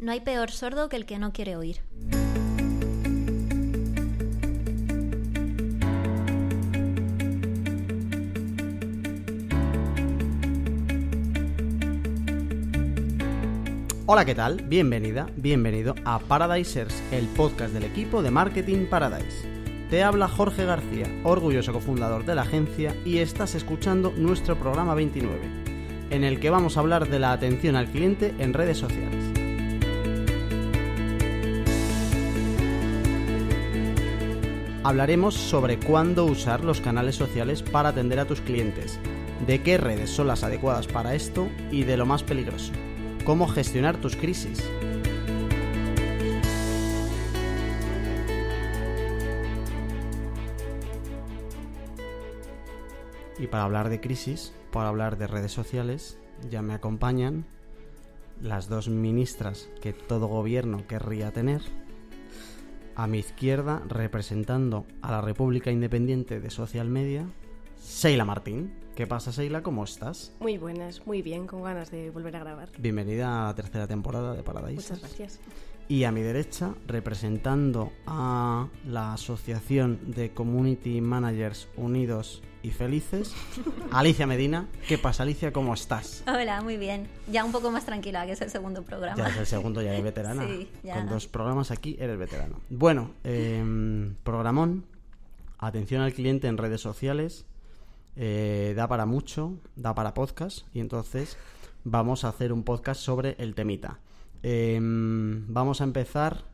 No hay peor sordo que el que no quiere oír. Hola, ¿qué tal? Bienvenida, bienvenido a Paradisers, el podcast del equipo de Marketing Paradise. Te habla Jorge García, orgulloso cofundador de la agencia, y estás escuchando nuestro programa 29, en el que vamos a hablar de la atención al cliente en redes sociales. Hablaremos sobre cuándo usar los canales sociales para atender a tus clientes, de qué redes son las adecuadas para esto y de lo más peligroso, cómo gestionar tus crisis. Y para hablar de crisis, para hablar de redes sociales, ya me acompañan las dos ministras que todo gobierno querría tener. A mi izquierda, representando a la República Independiente de Social Media, Seila Martín. ¿Qué pasa, Seila? ¿Cómo estás? Muy buenas, muy bien, con ganas de volver a grabar. Bienvenida a la tercera temporada de Paradise. Muchas gracias. Y a mi derecha, representando a la Asociación de Community Managers Unidos y Felices, Alicia Medina. ¿Qué pasa, Alicia? ¿Cómo estás? Hola, muy bien. Ya un poco más tranquila, que es el segundo programa. Ya es el segundo, ya eres veterana. Sí, ya. Con dos programas aquí eres veterano. Bueno, eh, programón, atención al cliente en redes sociales, eh, da para mucho, da para podcast, y entonces vamos a hacer un podcast sobre el temita. Eh, vamos a empezar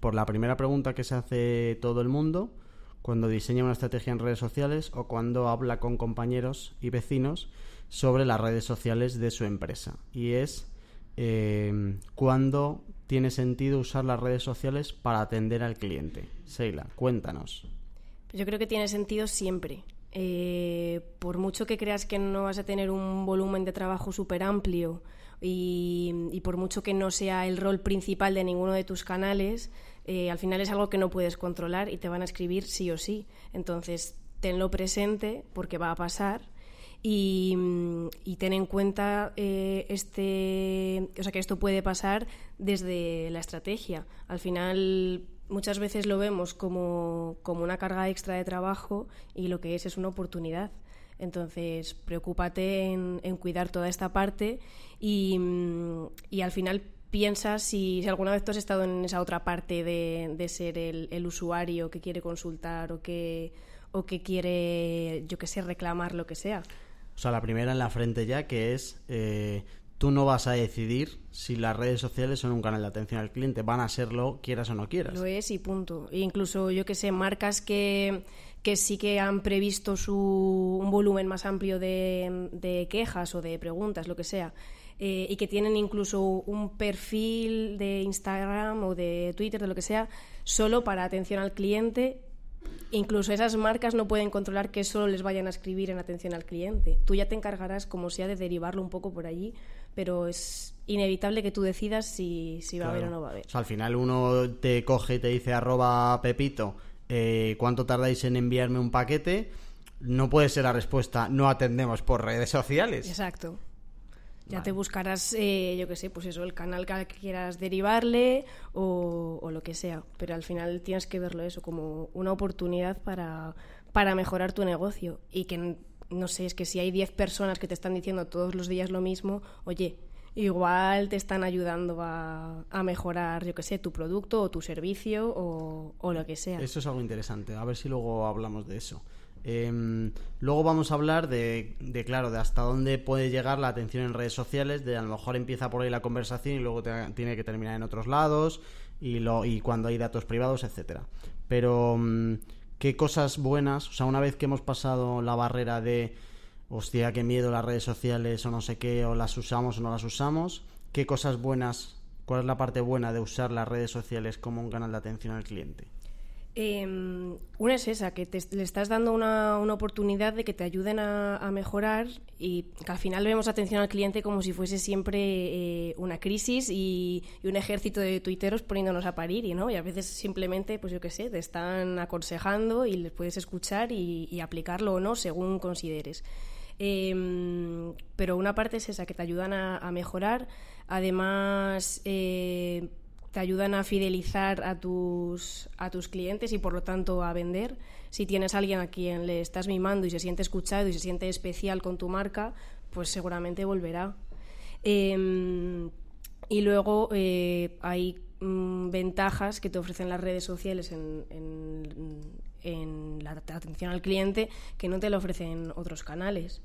por la primera pregunta que se hace todo el mundo cuando diseña una estrategia en redes sociales o cuando habla con compañeros y vecinos sobre las redes sociales de su empresa. Y es eh, cuándo tiene sentido usar las redes sociales para atender al cliente. Seila, cuéntanos. Yo creo que tiene sentido siempre. Eh, por mucho que creas que no vas a tener un volumen de trabajo súper amplio y por mucho que no sea el rol principal de ninguno de tus canales, eh, al final es algo que no puedes controlar y te van a escribir sí o sí. Entonces, tenlo presente porque va a pasar y, y ten en cuenta eh, este, o sea, que esto puede pasar desde la estrategia. Al final, muchas veces lo vemos como, como una carga extra de trabajo y lo que es es una oportunidad. Entonces, preocúpate en, cuidar toda esta parte y, y al final piensa si, si, alguna vez tú has estado en esa otra parte de, de ser el, el, usuario que quiere consultar o que, o que quiere, yo que sé, reclamar lo que sea. O sea, la primera en la frente ya, que es eh, tú no vas a decidir si las redes sociales son un canal de atención al cliente, van a serlo quieras o no quieras. Lo es y punto. E incluso, yo que sé, marcas que, que sí que han previsto su, un volumen más amplio de, de quejas o de preguntas, lo que sea, eh, y que tienen incluso un perfil de Instagram o de Twitter, de lo que sea, solo para atención al cliente. Incluso esas marcas no pueden controlar que solo les vayan a escribir en atención al cliente. Tú ya te encargarás, como sea, de derivarlo un poco por allí, pero es inevitable que tú decidas si, si va claro. a haber o no va a haber. O sea, al final uno te coge y te dice arroba Pepito, eh, ¿cuánto tardáis en enviarme un paquete? No puede ser la respuesta, no atendemos por redes sociales. Exacto. Ya vale. te buscarás, eh, yo qué sé, pues eso, el canal que quieras derivarle o, o, lo que sea. Pero al final tienes que verlo eso como una oportunidad para, para mejorar tu negocio. Y que, no sé, es que si hay 10 personas que te están diciendo todos los días lo mismo, oye, igual te están ayudando a, a mejorar, yo qué sé, tu producto o tu servicio o, o lo que sea. Eso es algo interesante. A ver si luego hablamos de eso. Eh, luego vamos a hablar de, de, claro, de hasta dónde puede llegar la atención en redes sociales, de a lo mejor empieza por ahí la conversación y luego te, tiene que terminar en otros lados y, lo, y cuando hay datos privados, etcétera. Pero mm, qué cosas buenas, o sea, una vez que hemos pasado la barrera de hostia, qué miedo las redes sociales o no sé qué, o las usamos o no las usamos, qué cosas buenas, cuál es la parte buena de usar las redes sociales como un canal de atención al cliente. Eh, una es esa, que te, le estás dando una, una, oportunidad de que te ayuden a, a, mejorar y que al final vemos atención al cliente como si fuese siempre eh, una crisis y, y, un ejército de tuiteros poniéndonos a parir, ¿no? y a veces simplemente, pues yo qué sé, te están aconsejando y les puedes escuchar y, y aplicarlo o no según consideres. Eh, pero una parte es esa, que te ayudan a, mejorar. Además, eh, te ayudan a fidelizar a tus, a tus clientes y por lo tanto a vender. Si tienes a alguien a quien le estás mimando y se siente escuchado y se siente especial con tu marca, pues seguramente volverá. Em, y luego eh, hay mm, ventajas que te ofrecen las redes sociales en la atención al cliente que no te lo ofrecen otros canales.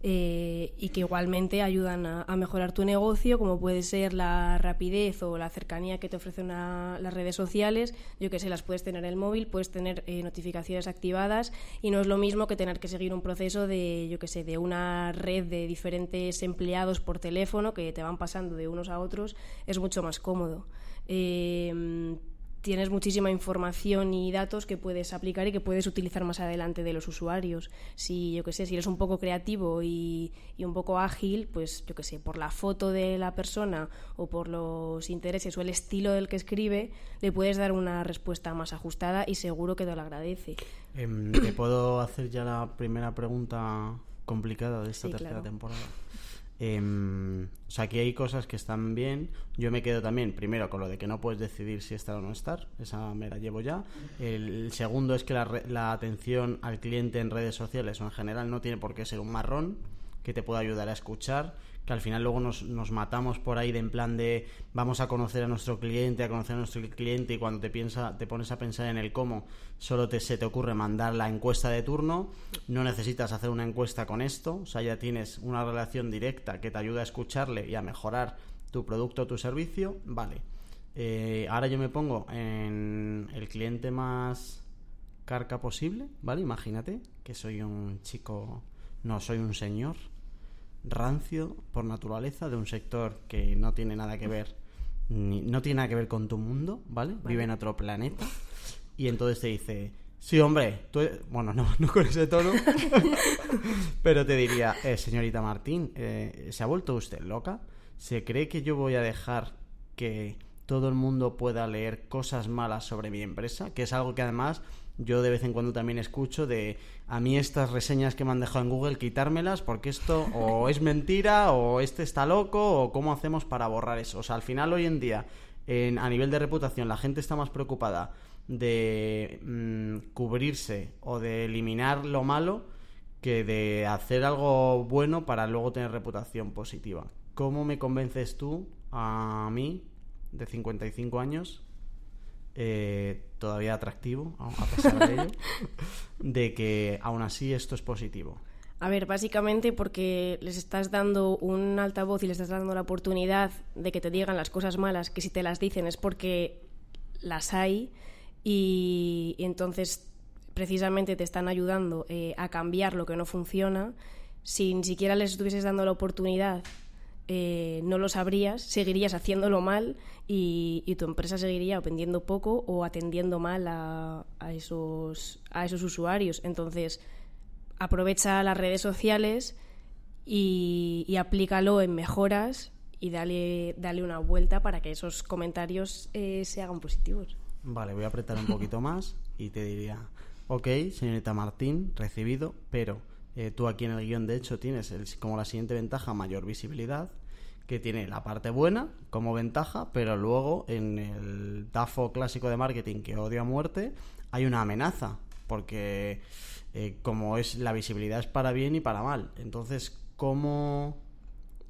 Eh, y que igualmente ayudan a, mejorar tu negocio, como puede ser la rapidez o la cercanía que te ofrecen las redes sociales. Yo que sé, las puedes tener en el móvil, puedes tener eh, notificaciones activadas y no es lo mismo que tener que seguir un proceso de, yo que sé, de una red de diferentes empleados por teléfono que te van pasando de unos a otros. Es mucho más cómodo. Eh, tienes muchísima información y datos que puedes aplicar y que puedes utilizar más adelante de los usuarios. Si, yo que sé, si eres un poco creativo y, un poco ágil, pues yo que sé, por la foto de la persona o por los intereses o el estilo del que escribe, le puedes dar una respuesta más ajustada y seguro que te lo agradece. Em, ¿Te puedo hacer ya la primera pregunta complicada de esta tercera temporada? Em, o sea, aquí hay cosas que están bien. Yo me quedo también, primero, con lo de que no puedes decidir si estar o no estar. Esa me la llevo ya. El, segundo es que la, la, atención al cliente en redes sociales o en general no tiene por qué ser un marrón que te pueda ayudar a escuchar que al final luego nos, matamos por ahí de en plan de vamos a conocer a nuestro cliente, a conocer a nuestro cliente y cuando te piensa, te pones a pensar en el cómo, solo te, se te ocurre mandar la encuesta de turno, no necesitas hacer una encuesta con esto, o sea, ya tienes una relación directa que te ayuda a escucharle y a mejorar tu producto o tu servicio, vale. Eh, ahora yo me pongo en el cliente más carca posible, ¿vale? Imagínate que soy un chico, no, soy un señor rancio por naturaleza de un sector que no tiene nada que ver ni, no tiene nada que ver con tu mundo, ¿vale? Vive en otro planeta y entonces te dice, sí, hombre, tú bueno, no, no con ese tono, pero te diría, eh, señorita Martín, eh, ¿se ha vuelto usted loca? ¿Se cree que yo voy a dejar que todo el mundo pueda leer cosas malas sobre mi empresa? Que es algo que además yo de vez en cuando también escucho de a mí estas reseñas que me han dejado en Google quitármelas porque esto o es mentira o este está loco o cómo hacemos para borrar eso. O sea, al final hoy en día en, a nivel de reputación la gente está más preocupada de mm, cubrirse o de eliminar lo malo que de hacer algo bueno para luego tener reputación positiva. ¿Cómo me convences tú a mí de 55 años eh, todavía atractivo, a pesar de ello, de que aún así esto es positivo. A ver, básicamente porque les estás dando un altavoz y les estás dando la oportunidad de que te digan las cosas malas, que si te las dicen es porque las hay y, entonces precisamente te están ayudando eh, a cambiar lo que no funciona. Si ni siquiera les estuvieses dando la oportunidad eh, no lo sabrías, seguirías haciéndolo mal y, tu empresa seguiría vendiendo poco o atendiendo mal a, esos, a esos usuarios. Entonces, aprovecha las redes sociales y, aplícalo en mejoras y dale, dale una vuelta para que esos comentarios eh, se hagan positivos. Vale, voy a apretar un poquito más y te diría, ok, señorita Martín, recibido, pero eh, tú aquí en el guion, de hecho, tienes como la siguiente ventaja mayor visibilidad, que tiene la parte buena como ventaja, pero luego en el DAFO clásico de marketing que odio a muerte, hay una amenaza, porque eh, como es la visibilidad es para bien y para mal. Entonces, ¿cómo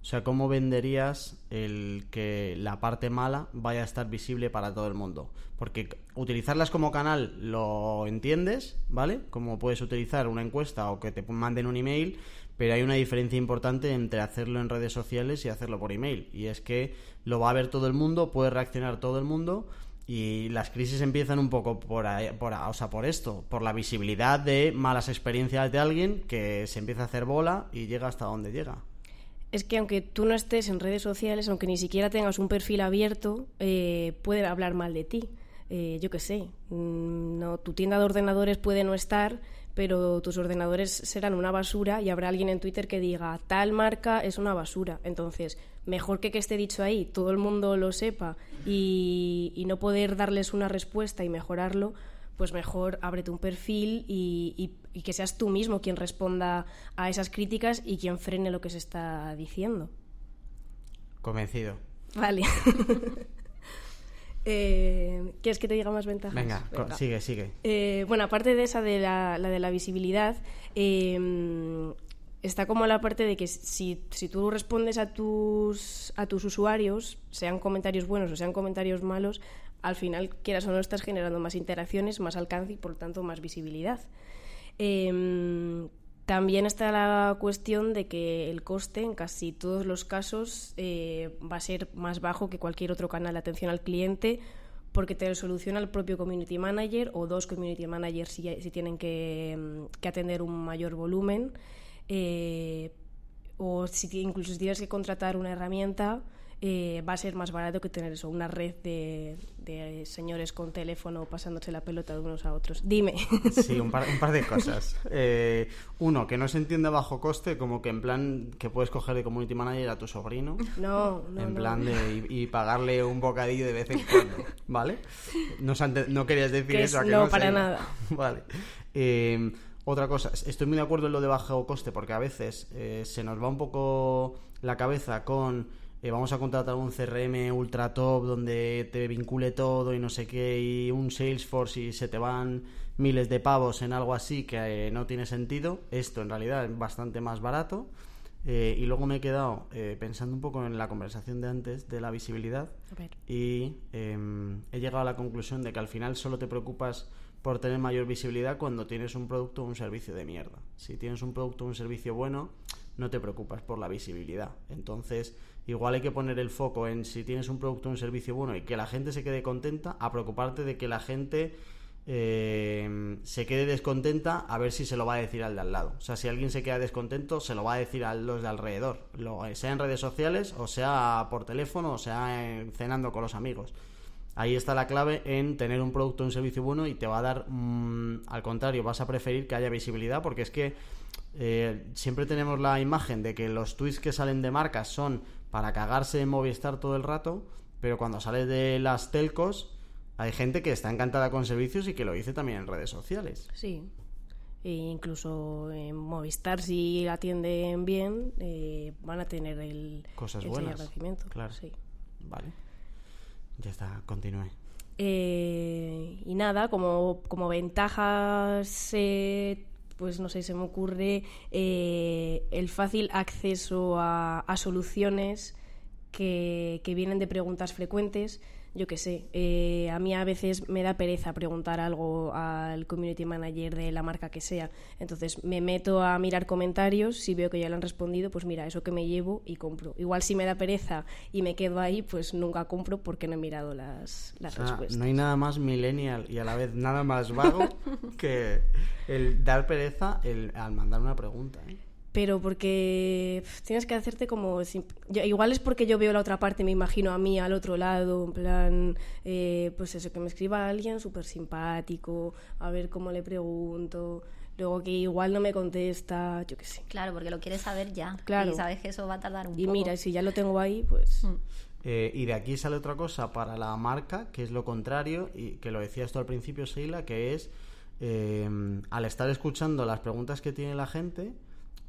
sea, ¿cómo venderías el que la parte mala vaya a estar visible para todo el mundo? Porque utilizarlas como canal lo entiendes, ¿vale? Como puedes utilizar una encuesta o que te manden un email, pero hay una diferencia importante entre hacerlo en redes sociales y hacerlo por email. Y es que lo va a ver todo el mundo, puede reaccionar todo el mundo y las crisis empiezan un poco por, por, o sea, por esto, por la visibilidad de malas experiencias de alguien que se empieza a hacer bola y llega hasta donde llega es que aunque tú no estés en redes sociales, aunque ni siquiera tengas un perfil abierto, eh, pueden hablar mal de ti. Eh, yo qué sé, mm, no, tu tienda de ordenadores puede no estar, pero tus ordenadores serán una basura y habrá alguien en Twitter que diga tal marca es una basura. Entonces, mejor que que esté dicho ahí, todo el mundo lo sepa y, y no poder darles una respuesta y mejorarlo, pues mejor ábrete un perfil y, que seas tú mismo quien responda a esas críticas y quien frene lo que se está diciendo. Convencido. Vale. eh, ¿Quieres que te diga más ventajas? Venga, sigue, sigue. Eh, bueno, aparte de esa de la, la de la visibilidad, eh, está como la parte de que si, si tú respondes a tus, a tus usuarios, sean comentarios buenos o sean comentarios malos, al final, quieras o no, estás generando más interacciones, más alcance y por tanto más visibilidad. Eh, también está la cuestión de que el coste en casi todos los casos eh, va a ser más bajo que cualquier otro canal de atención al cliente porque te lo soluciona el propio community manager o dos community managers si, tienen que, mm, que atender un mayor volumen eh, o si incluso si tienes que contratar una herramienta eh, va a ser más barato que tener eso, una red de, de señores con teléfono pasándose la pelota de unos a otros. Dime. Sí, un par, un par de cosas. Eh, uno, que no se entiende bajo coste, como que en plan que puedes coger de community manager a tu sobrino. No, no, en no. plan de y, y pagarle un bocadillo de vez en cuando, ¿vale? No, querías decir Que eso, ¿a que no, no, para nada. Vale. Eh, otra cosa, estoy muy de acuerdo en lo de bajo coste porque a veces eh, se nos va un poco la cabeza con eh, vamos a contratar un CRM ultra top donde te vincule todo y no sé qué y un Salesforce y se te van miles de pavos en algo así que eh, no tiene sentido. Esto en realidad es bastante más barato. Eh, y luego me he quedado eh, pensando un poco en la conversación de antes de la visibilidad y em, he llegado a la conclusión de que al final solo te preocupas por tener mayor visibilidad cuando tienes un producto o un servicio de mierda. Si tienes un producto o un servicio bueno, no te preocupas por la visibilidad. Entonces, igual hay que poner el foco en si tienes un producto o un servicio bueno y que la gente se quede contenta, a preocuparte de que la gente eh, se quede descontenta a ver si se lo va a decir al de al lado. O sea, si alguien se queda descontento, se lo va a decir a los de alrededor, sea en redes sociales, o sea por teléfono, o sea en- cenando con los amigos. Ahí está la clave en tener un producto o un servicio bueno y te va a dar, mm, al contrario, vas a preferir que haya visibilidad porque es que eh, siempre tenemos la imagen de que los tweets que salen de marcas son para cagarse en Movistar todo el rato, pero cuando sales de las telcos hay gente que está encantada con servicios y que lo dice también en redes sociales. Sí. E incluso en Movistar, si atienden bien, eh, van a tener el, Cosas ese buenas. Claro. Sí. Vale. Ya está, continúe. Eh, y nada, como, como ventajas, eh, pues no sé, se me ocurre eh, el fácil acceso a, a soluciones que, que vienen de preguntas frecuentes. Yo qué sé, eh, a mí a veces me da pereza preguntar algo al community manager de la marca que sea. Entonces me meto a mirar comentarios, si veo que ya lo han respondido, pues mira, eso que me llevo y compro. Igual si me da pereza y me quedo ahí, pues nunca compro porque no he mirado las, las O sea, respuestas. no hay nada más millennial y a la vez nada más vago que el dar pereza el, al mandar una pregunta. ¿eh? Pero porque tienes que hacerte como... yo- igual es porque yo veo la otra parte, me imagino a mí al otro lado, en plan, eh, pues eso, que me escriba alguien súper simpático, a ver cómo le pregunto, luego que igual no me contesta, yo qué sé. Claro, porque lo quieres saber ya. Claro. Y sabes que eso va a tardar un Y poco. mira, si ya lo tengo ahí, pues... Eh, y de aquí sale otra cosa para la marca, que es lo contrario, y que lo decías tú al principio, Sheila, que es eh, al estar escuchando las preguntas que tiene la gente,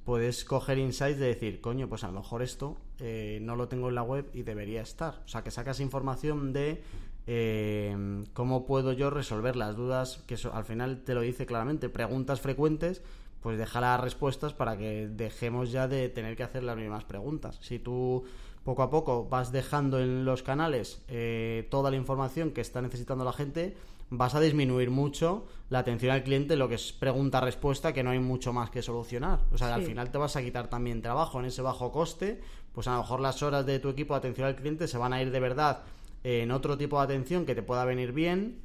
puedes coger insights de decir, coño, pues a lo mejor esto eh, no lo tengo en la web y debería estar. O sea, que sacas información de eh, cómo puedo yo resolver las dudas, que al final te lo dice claramente, preguntas frecuentes, pues deja las respuestas para que dejemos ya de tener que hacer las mismas preguntas. Si tú poco a poco vas dejando en los canales eh, toda la información que está necesitando la gente, vas a disminuir mucho la atención al cliente, lo que es pregunta-respuesta, que no hay mucho más que solucionar. O sea, al final te vas a quitar también trabajo en ese bajo coste, pues a lo mejor las horas de tu equipo de atención al cliente se van a ir de verdad en otro tipo de atención que te pueda venir bien,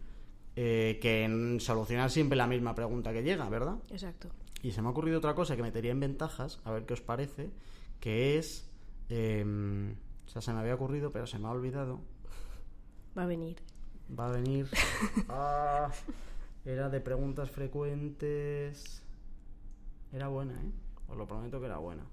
eh, que en solucionar siempre la misma pregunta que llega, ¿verdad? Exacto. Y se me ha ocurrido otra cosa que metería en ventajas, a ver qué os parece, que es... eh, o sea, se me había ocurrido, pero se me ha olvidado. Va a venir. Va a venir... Ah, era de preguntas frecuentes... Era buena, ¿eh? Os lo prometo que era buena.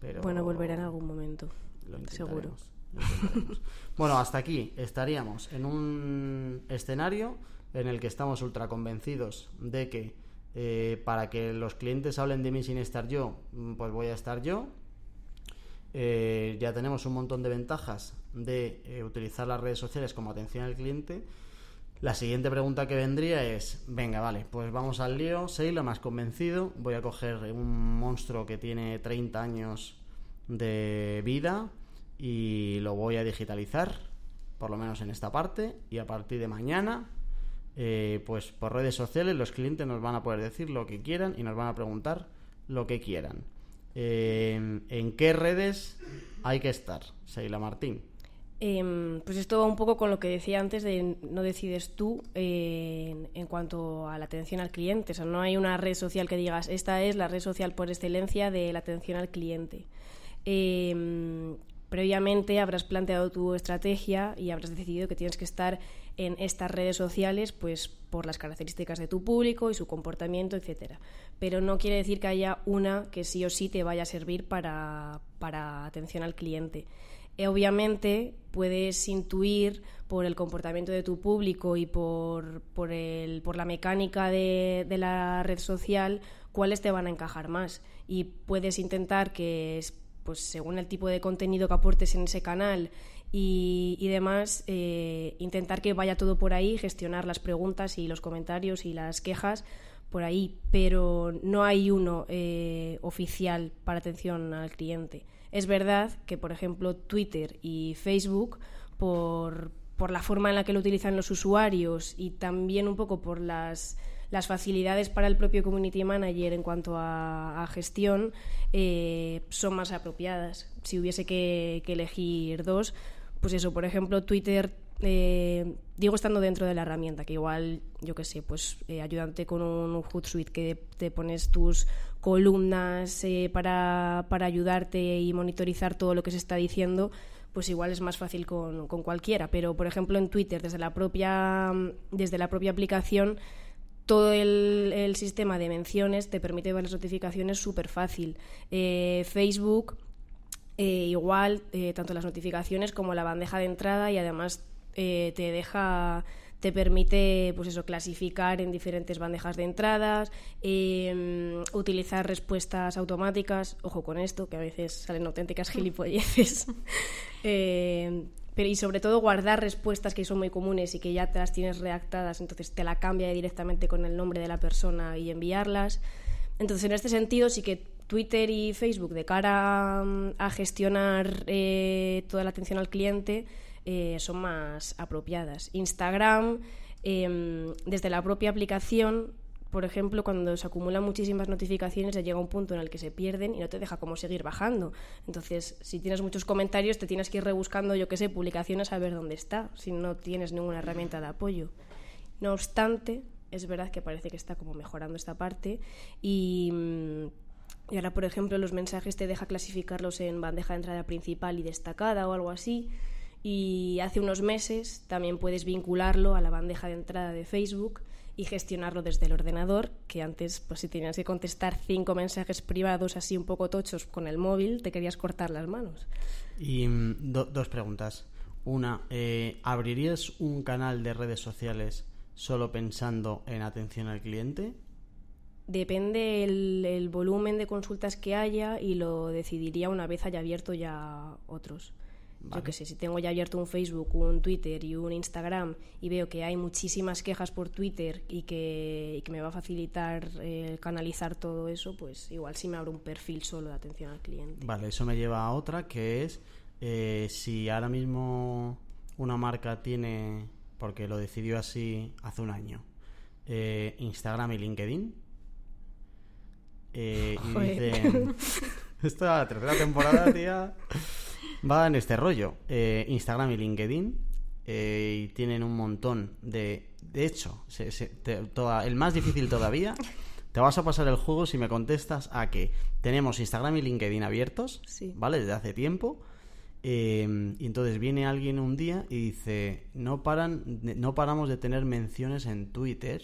Pero... Bueno, volverá en algún momento. Lo Seguro. lo bueno, hasta aquí estaríamos en un escenario en el que estamos ultra convencidos de que eh, para que los clientes hablen de mí sin estar yo, pues voy a estar yo. Eh, ya tenemos un montón de ventajas de eh, utilizar las redes sociales como atención al cliente. La siguiente pregunta que vendría es, venga, vale, pues vamos al lío, Seila, más convencido, voy a coger un monstruo que tiene 30 años de vida y lo voy a digitalizar, por lo menos en esta parte, y a partir de mañana, eh, pues por redes sociales los clientes nos van a poder decir lo que quieran y nos van a preguntar lo que quieran. Eh, ¿En qué redes hay que estar, Seila Martín? Em, pues esto va un poco con lo que decía antes de no decides tú eh, en, cuanto a la atención al cliente. O sea, no hay una red social que digas, esta es la red social por excelencia de la atención al cliente. Em, previamente habrás planteado tu estrategia y habrás decidido que tienes que estar en estas redes sociales pues por las características de tu público y su comportamiento, etcétera. Pero no quiere decir que haya una que sí o sí te vaya a servir para, para atención al cliente. Eh, obviamente puedes intuir por el comportamiento de tu público y por, por, el, por la mecánica de, de, la red social cuáles te van a encajar más. Y puedes intentar que, pues, según el tipo de contenido que aportes en ese canal y, y demás, eh, intentar que vaya todo por ahí, gestionar las preguntas y los comentarios y las quejas por ahí, pero no hay uno eh, oficial para atención al cliente. Es verdad que, por ejemplo, Twitter y Facebook, por, por la forma en la que lo utilizan los usuarios y también un poco por las, las facilidades para el propio community manager en cuanto a, a gestión, eh, son más apropiadas. Si hubiese que, que elegir dos, pues eso, por ejemplo, Twitter eh, digo estando dentro de la herramienta, que igual, yo qué sé, pues eh, ayudante con un Hootsuite que te pones tus columnas eh, para, para, ayudarte y monitorizar todo lo que se está diciendo, pues igual es más fácil con, con, cualquiera. Pero, por ejemplo, en Twitter, desde la propia, desde la propia aplicación, todo el, el sistema de menciones te permite ver las notificaciones súper fácil. Eh, Facebook... Eh, igual, eh, tanto las notificaciones como la bandeja de entrada y además eh, te deja te permite pues eso clasificar en diferentes bandejas de entradas eh, utilizar respuestas automáticas ojo con esto que a veces salen auténticas gilipolleces eh, pero y sobre todo guardar respuestas que son muy comunes y que ya te las tienes redactadas entonces te la cambia directamente con el nombre de la persona y enviarlas. Entonces en este sentido sí que Twitter y Facebook de cara a, a gestionar eh, toda la atención al cliente eh, son más apropiadas. Instagram, eh, desde la propia aplicación, por ejemplo, cuando se acumulan muchísimas notificaciones, ya llega un punto en el que se pierden y no te deja como seguir bajando. Entonces, si tienes muchos comentarios, te tienes que ir rebuscando, yo qué sé, publicaciones a ver dónde está, si no tienes ninguna herramienta de apoyo. No obstante, es verdad que parece que está como mejorando esta parte y... Y ahora, por ejemplo, los mensajes te deja clasificarlos en bandeja de entrada principal y destacada o algo así y hace unos meses también puedes vincularlo a la bandeja de entrada de Facebook y gestionarlo desde el ordenador, que antes, pues si tenías que contestar cinco mensajes privados así un poco tochos con el móvil, te querías cortar las manos. Y mm, do, dos preguntas. Una, eh, ¿abrirías un canal de redes sociales solo pensando en atención al cliente? Depende el, el volumen de consultas que haya y lo decidiría una vez haya abierto ya otros. Vale. Yo qué sé, si tengo ya abierto un Facebook, un Twitter y un Instagram y veo que hay muchísimas quejas por Twitter y que, y que me va a facilitar eh, canalizar todo eso, pues igual sí me abro un perfil solo de atención al cliente. Vale, eso me lleva a otra que es eh, si ahora mismo una marca tiene, porque lo decidió así hace un año, eh, Instagram y LinkedIn. Eh, y dicen, esta tercera temporada, tía va en este rollo. Eh, Instagram y LinkedIn eh, y tienen un montón de... De hecho, se, se, te, toda, el más difícil todavía, te vas a pasar el juego si me contestas a que tenemos Instagram y LinkedIn abiertos, sí. ¿vale? Desde hace tiempo. Eh, y entonces viene alguien un día y dice, no, paran, no paramos de tener menciones en Twitter,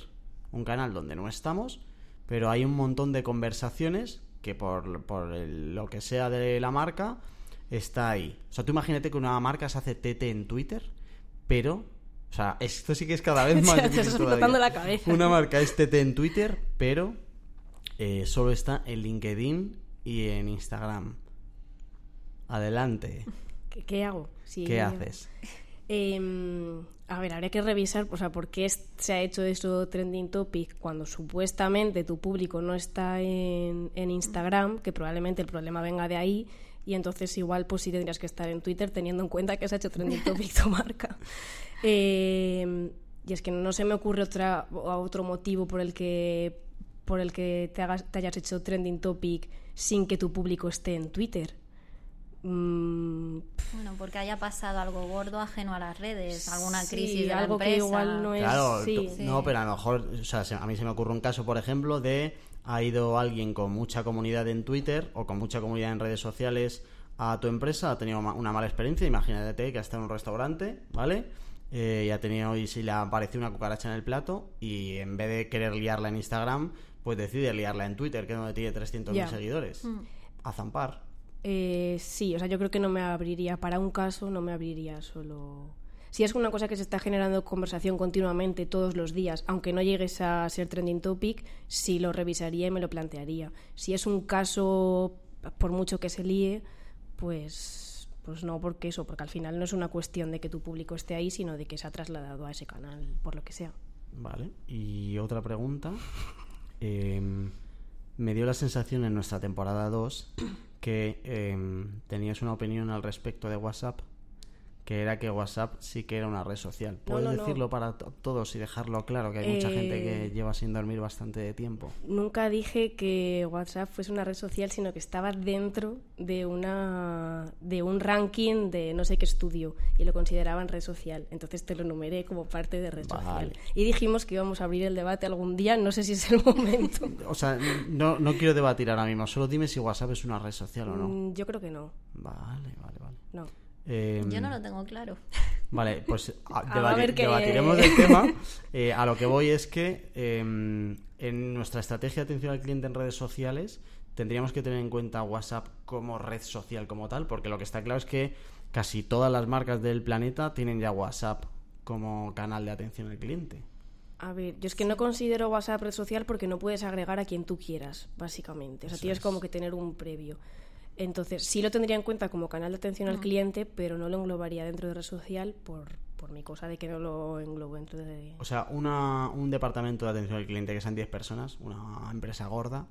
un canal donde no estamos, pero hay un montón de conversaciones que por, por el, lo que sea de la marca está ahí. O sea, tú imagínate que una marca se hace TT en Twitter, pero... O sea, esto sí que es cada vez más explotando la cabeza. Una marca es TT en Twitter, pero eh, solo está en LinkedIn y en Instagram. Adelante. ¿Qué, qué hago? ¿Qué haces? Em, a ver, habría que revisar, o sea, por qué se ha hecho eso trending topic cuando supuestamente tu público no está en, en Instagram, que probablemente el problema venga de ahí, y entonces igual pues sí tendrías que estar en Twitter teniendo en cuenta que se ha hecho trending topic tu marca. Em, y es que no se me ocurre otra, otro motivo por el que por el que te, hagas, te hayas hecho trending topic sin que tu público esté en Twitter. Mm, Bueno, porque haya pasado algo gordo ajeno a las redes, alguna Sí, crisis de la algo que empresa. igual no es- Claro, sí. no, pero a lo mejor, o sea, se- a mí se me ocurre un caso, por ejemplo, de ha ido alguien con mucha comunidad en Twitter o con mucha comunidad en redes sociales a tu empresa, ha tenido una mala experiencia, imagínate que ha estado en un restaurante, ¿vale? Eh, y ha tenido, y si le apareció una cucaracha en el plato y en vez de querer liarla en Instagram, pues decide liarla en Twitter, que es donde tiene 300.000 Ya. seguidores. A zampar. Eh, sí, o sea, yo creo que no me abriría, para un caso no me abriría solo... Si es una cosa que se está generando conversación continuamente todos los días, aunque no llegues a ser trending topic, sí lo revisaría y me lo plantearía. Si es un caso, por mucho que se líe, pues, pues no, porque eso, porque al final no es una cuestión de que tu público esté ahí, sino de que se ha trasladado a ese canal, por lo que sea. Vale. Y otra pregunta. Em, me dio la sensación en nuestra temporada 2 que em, tenías una opinión al respecto de WhatsApp, que era que WhatsApp sí que era una red social. ¿Puedes no, no. decirlo para to- todos y dejarlo claro? Que hay mucha gente que Eh, lleva sin dormir bastante tiempo. Nunca dije que WhatsApp fuese una red social, sino que estaba dentro de una de un ranking de no sé qué estudio y lo consideraban red social. Entonces te lo numeré como parte de red Vale. social. Y dijimos que íbamos a abrir el debate algún día, no sé si es el momento. O sea, no, no quiero debatir ahora mismo, solo dime si WhatsApp es una red social o no. Mm, Yo creo que no. Vale, vale, vale. No. Em, Yo no lo tengo claro. Vale, pues a- A debati- ver qué- debatiremos del tema. Eh, a lo que voy es que eh, en nuestra estrategia de atención al cliente en redes sociales tendríamos que tener en cuenta WhatsApp como red social como tal, porque lo que está claro es que casi todas las marcas del planeta tienen ya WhatsApp como canal de atención al cliente. A ver, yo es que no considero WhatsApp red social porque no puedes agregar a quien tú quieras, básicamente. O sea, Eso tienes es. como que tener un previo. Entonces, sí lo tendría en cuenta como canal de atención al cliente, pero no lo englobaría dentro de red social por, por mi cosa de que no lo englobo dentro de... O sea, una, un departamento de atención al cliente que sean 10 personas, una empresa gorda,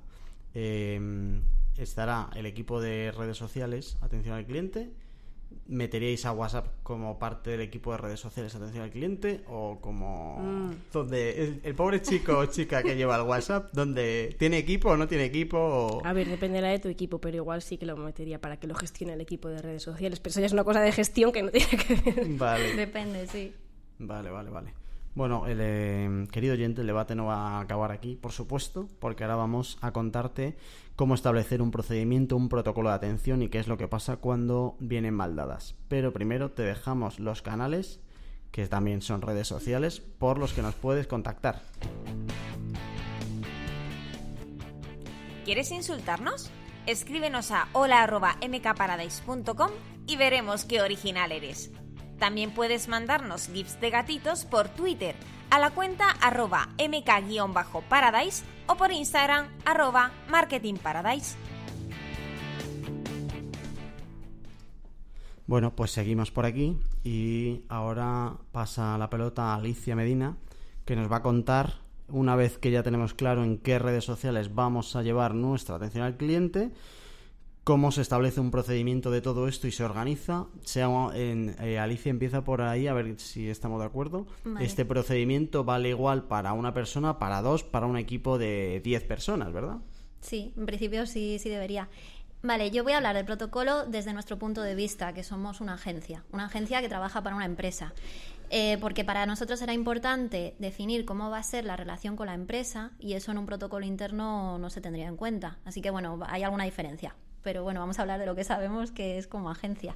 eh, estará el equipo de redes sociales, atención al cliente. ¿Meteríais a WhatsApp como parte del equipo de redes sociales, atención al cliente? ¿O como. Mm. donde el, el pobre chico o chica que lleva el WhatsApp, donde tiene equipo o no tiene equipo? O... A ver, dependerá de tu equipo, pero igual sí que lo metería para que lo gestione el equipo de redes sociales. Pero eso ya es una cosa de gestión que no tiene que ver. Vale. Depende, sí. Vale, vale, vale. Bueno, eh, querido oyente, el debate no va a acabar aquí, por supuesto, porque ahora vamos a contarte cómo establecer un procedimiento, un protocolo de atención y qué es lo que pasa cuando vienen mal dadas. Pero primero te dejamos los canales, que también son redes sociales, por los que nos puedes contactar. ¿Quieres insultarnos? Escríbenos a hola.mkparadise.com y veremos qué original eres. También puedes mandarnos gifs de gatitos por Twitter a la cuenta arroba mk-paradise o por Instagram arroba marketingparadise. Bueno, pues seguimos por aquí y ahora pasa la pelota a Alicia Medina, que nos va a contar, una vez que ya tenemos claro en qué redes sociales vamos a llevar nuestra atención al cliente, cómo se establece un procedimiento de todo esto y se organiza. Sea en, eh, Alicia empieza por ahí, a ver si estamos de acuerdo. Vale. Este procedimiento vale igual para una persona, para dos, para un equipo de 10 personas, ¿verdad? Sí, en principio sí, sí debería. Vale, yo voy a hablar del protocolo desde nuestro punto de vista, que somos una agencia, una agencia que trabaja para una empresa. Eh, porque para nosotros era importante definir cómo va a ser la relación con la empresa y eso en un protocolo interno no se tendría en cuenta. Así que bueno, hay alguna diferencia. Pero bueno, vamos a hablar de lo que sabemos que es como agencia.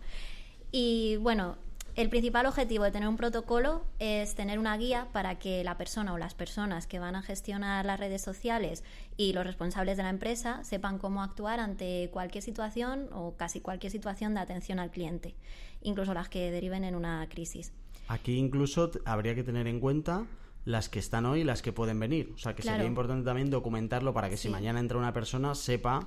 Y bueno, el principal objetivo de tener un protocolo es tener una guía para que la persona o las personas que van a gestionar las redes sociales y los responsables de la empresa sepan cómo actuar ante cualquier situación o casi cualquier situación de atención al cliente, incluso las que deriven en una crisis. Aquí incluso habría que tener en cuenta las que están hoy y las que pueden venir. O sea, que Claro. sería importante también documentarlo para que si mañana entra una persona sepa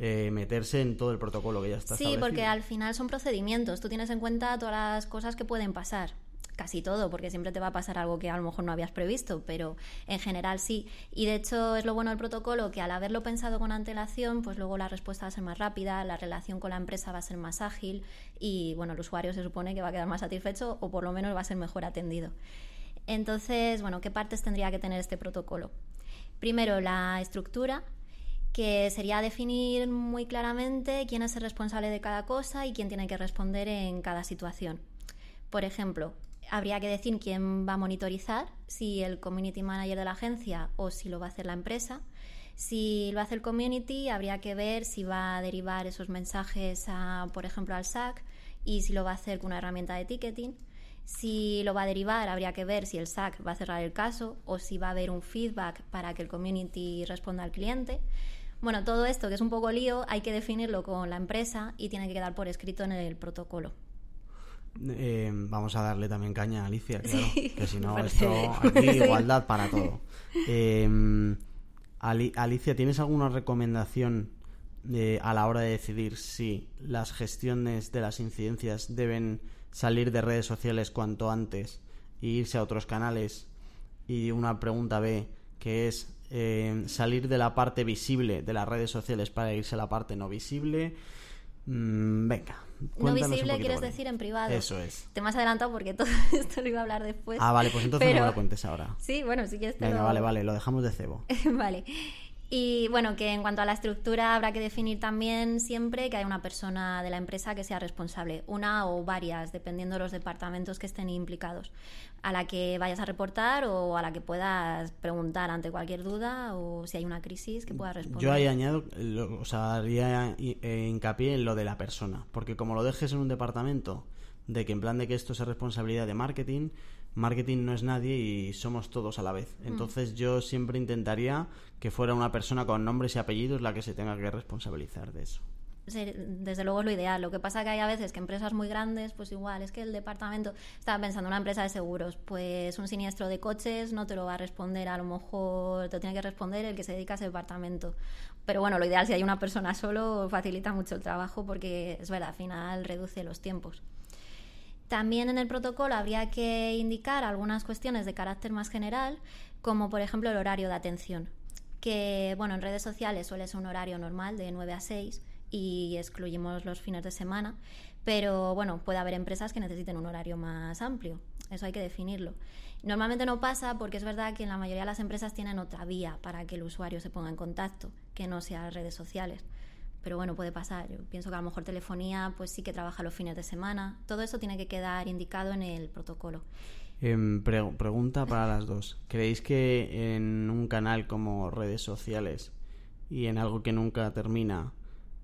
eh, meterse en todo el protocolo que ya está Sí, establecido. porque al final son procedimientos. Tú tienes en cuenta todas las cosas que pueden pasar. Casi todo, porque siempre te va a pasar algo que a lo mejor no habías previsto, pero en general sí. Y de hecho es lo bueno del protocolo que al haberlo pensado con antelación, pues luego la respuesta va a ser más rápida, la relación con la empresa va a ser más ágil y bueno, el usuario se supone que va a quedar más satisfecho o por lo menos va a ser mejor atendido. Entonces, bueno, ¿qué partes tendría que tener este protocolo? Primero, la estructura, que sería definir muy claramente quién es el responsable de cada cosa y quién tiene que responder en cada situación. Por ejemplo, habría que decir quién va a monitorizar, si el community manager de la agencia o si lo va a hacer la empresa. Si lo hace el community, habría que ver si va a derivar esos mensajes, a, por ejemplo, al SAC y si lo va a hacer con una herramienta de ticketing. Si lo va a derivar, habría que ver si el SAC va a cerrar el caso o si va a haber un feedback para que el community responda al cliente. Bueno, todo esto que es un poco lío, hay que definirlo con la empresa y tiene que quedar por escrito en el protocolo. Eh, vamos a darle también caña a Alicia, claro, Sí, que si no, esto aquí igualdad para todo. Eh, Ali- Alicia, ¿tienes alguna recomendación eh, a la hora de decidir si las gestiones de las incidencias deben salir de redes sociales cuanto antes e irse a otros canales? Y una pregunta B, que es eh, salir de la parte visible de las redes sociales para irse a la parte no visible. Mm, venga. No visible quieres decir en privado. Eso es. Te me has adelantado porque todo esto lo iba a hablar después. Ah, vale, pues entonces no me lo cuentes ahora. Sí, bueno, sí que esto Venga, lo- vale, vale, lo dejamos de cebo. vale. Y bueno, que en cuanto a la estructura habrá que definir también siempre que hay una persona de la empresa que sea responsable, una o varias, dependiendo de los departamentos que estén implicados, a la que vayas a reportar o a la que puedas preguntar ante cualquier duda o si hay una crisis que puedas responder. Yo ahí añado, lo- o sea, haría eh, hincapié en lo de la persona, porque como lo dejes en un departamento de que en plan de que esto es responsabilidad de marketing, marketing no es nadie y somos todos a la vez. Mm. Entonces yo siempre intentaría que fuera una persona con nombres y apellidos la que se tenga que responsabilizar de eso. Sí, desde luego es lo ideal. Lo que pasa que hay a veces que empresas muy grandes, pues igual, es que el departamento, estaba pensando en una empresa de seguros, pues un siniestro de coches no te lo va a responder, a lo mejor te lo tiene que responder el que se dedica a ese departamento. Pero bueno, lo ideal si hay una persona solo facilita mucho el trabajo porque es verdad, al final reduce los tiempos. También en el protocolo habría que indicar algunas cuestiones de carácter más general, como por ejemplo el horario de atención, que bueno, en redes sociales suele ser un horario normal de 9 a 6 y excluimos los fines de semana, pero bueno, puede haber empresas que necesiten un horario más amplio, eso hay que definirlo. Normalmente no pasa porque es verdad que en la mayoría de las empresas tienen otra vía para que el usuario se ponga en contacto, que no sea redes sociales. Pero bueno, puede pasar. Yo pienso que a lo mejor telefonía, pues sí que trabaja los fines de semana. Todo eso tiene que quedar indicado en el protocolo. Pre- pregunta para las dos. ¿Creéis que en un canal como redes sociales y en algo que nunca termina,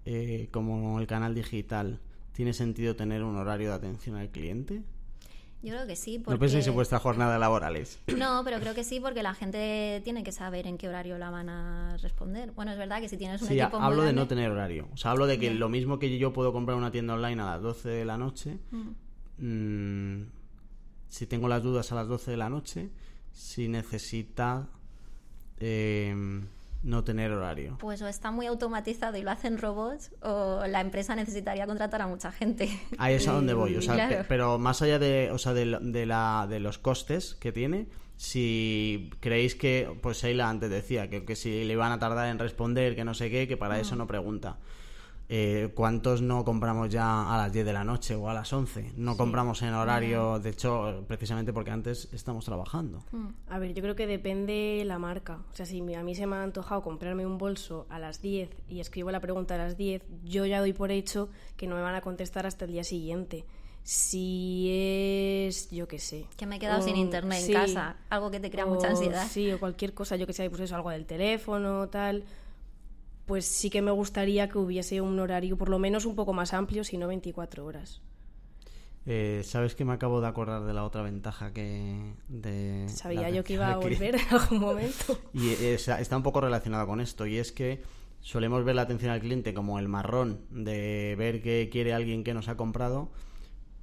eh, como el canal digital, tiene sentido tener un horario de atención al cliente? Yo creo que sí. Porque... No penséis en vuestra jornada laborales. No, pero creo que sí, porque la gente tiene que saber en qué horario la van a responder. Bueno, es verdad que si tienes un Sí, equipo muy hablo de no tener horario. O sea, hablo de que lo mismo que yo puedo comprar una tienda online a las 12 de la noche, mm, si tengo las dudas a las 12 de la noche, si necesita eh, no tener horario. Pues o está muy automatizado y lo hacen robots, o la empresa necesitaría contratar a mucha gente. Ahí es a donde voy, o sea, Claro. pe- pero más allá de, o sea, de, de la, de los costes que tiene, si creéis que, pues Sheila antes decía, que, que si le iban a tardar en responder, que no sé qué, que para eso no pregunta. Eh, ¿Cuántos no compramos ya a las 10 de la noche o a las 11? No compramos en horario, de hecho, precisamente porque antes estamos trabajando. A ver, yo creo que depende la marca. O sea, si a mí se me ha antojado comprarme un bolso a las 10 y escribo la pregunta a las 10, yo ya doy por hecho que no me van a contestar hasta el día siguiente. Si es, yo qué sé. Que me he quedado sin internet en casa, algo que te crea mucha ansiedad. Sí, o cualquier cosa, yo que sé, pues eso, algo del teléfono, tal. Pues sí que me gustaría que hubiese un horario por lo menos un poco más amplio, si no 24 horas. Eh, ¿Sabes que me acabo de acordar de la otra ventaja que... De Sabía yo que iba a volver en algún momento. Y es- está un poco relacionado con esto, y es que solemos ver la atención al cliente como el marrón de ver que quiere alguien que nos ha comprado,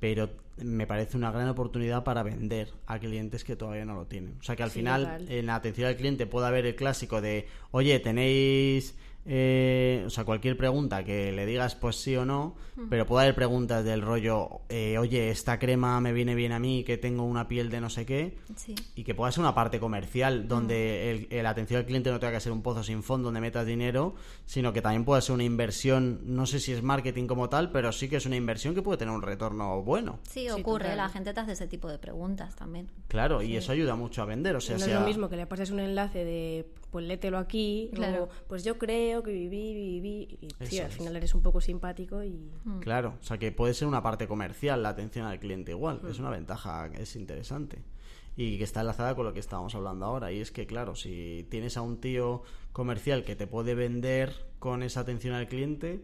pero me parece una gran oportunidad para vender a clientes que todavía no lo tienen. O sea que al Sí, final total. en la atención al cliente puede haber el clásico de, oye, tenéis eh, o sea, cualquier pregunta que le digas pues sí o no, pero puede haber preguntas del rollo, eh, oye, esta crema me viene bien a mí, que tengo una piel de no sé qué, Sí. y que pueda ser una parte comercial donde el atención al cliente no tenga que ser un pozo sin fondo donde metas dinero, sino que también pueda ser una inversión, no sé si es marketing como tal, pero sí que es una inversión que puede tener un retorno bueno. Sí, ocurre, la gente te hace ese tipo de preguntas también. Claro, y eso ayuda mucho a vender, o sea, no es lo mismo que le pases un enlace de pues lételo aquí, Claro. o pues yo creo que viví, viví, y al final eres un poco simpático y Claro, o sea que puede ser una parte comercial la atención al cliente igual, es una ventaja, es interesante. Y que está enlazada con lo que estábamos hablando ahora, y es que claro, si tienes a un tío comercial que te puede vender con esa atención al cliente,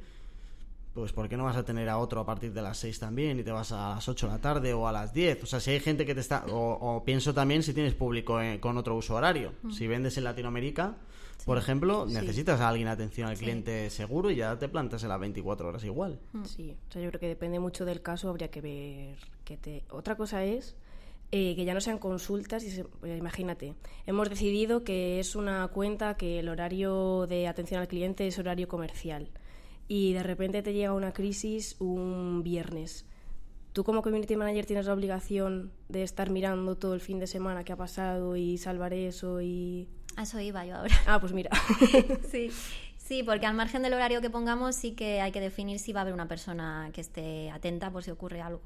pues ¿por qué no vas a tener a otro a partir de las 6 también y te vas a las 8 de la tarde o a las 10? O sea, si hay gente que te está... O, o pienso también si tienes público eh, con otro uso horario. Si vendes en Latinoamérica, por ejemplo, necesitas a alguien atención al cliente seguro y ya te plantas en las 24 horas igual. sí, o sea, yo creo que depende mucho del caso, habría que ver que te... Otra cosa es eh, que ya no sean consultas, y se- pues, imagínate, hemos decidido que es una cuenta que el horario de atención al cliente es horario comercial y de repente te llega una crisis un viernes. Tú como community manager tienes la obligación de estar mirando todo el fin de semana qué ha pasado y salvar eso y... A eso iba yo ahora. Ah, pues mira. Sí, sí, porque al margen del horario que pongamos sí que hay que definir si va a haber una persona que esté atenta por si ocurre algo.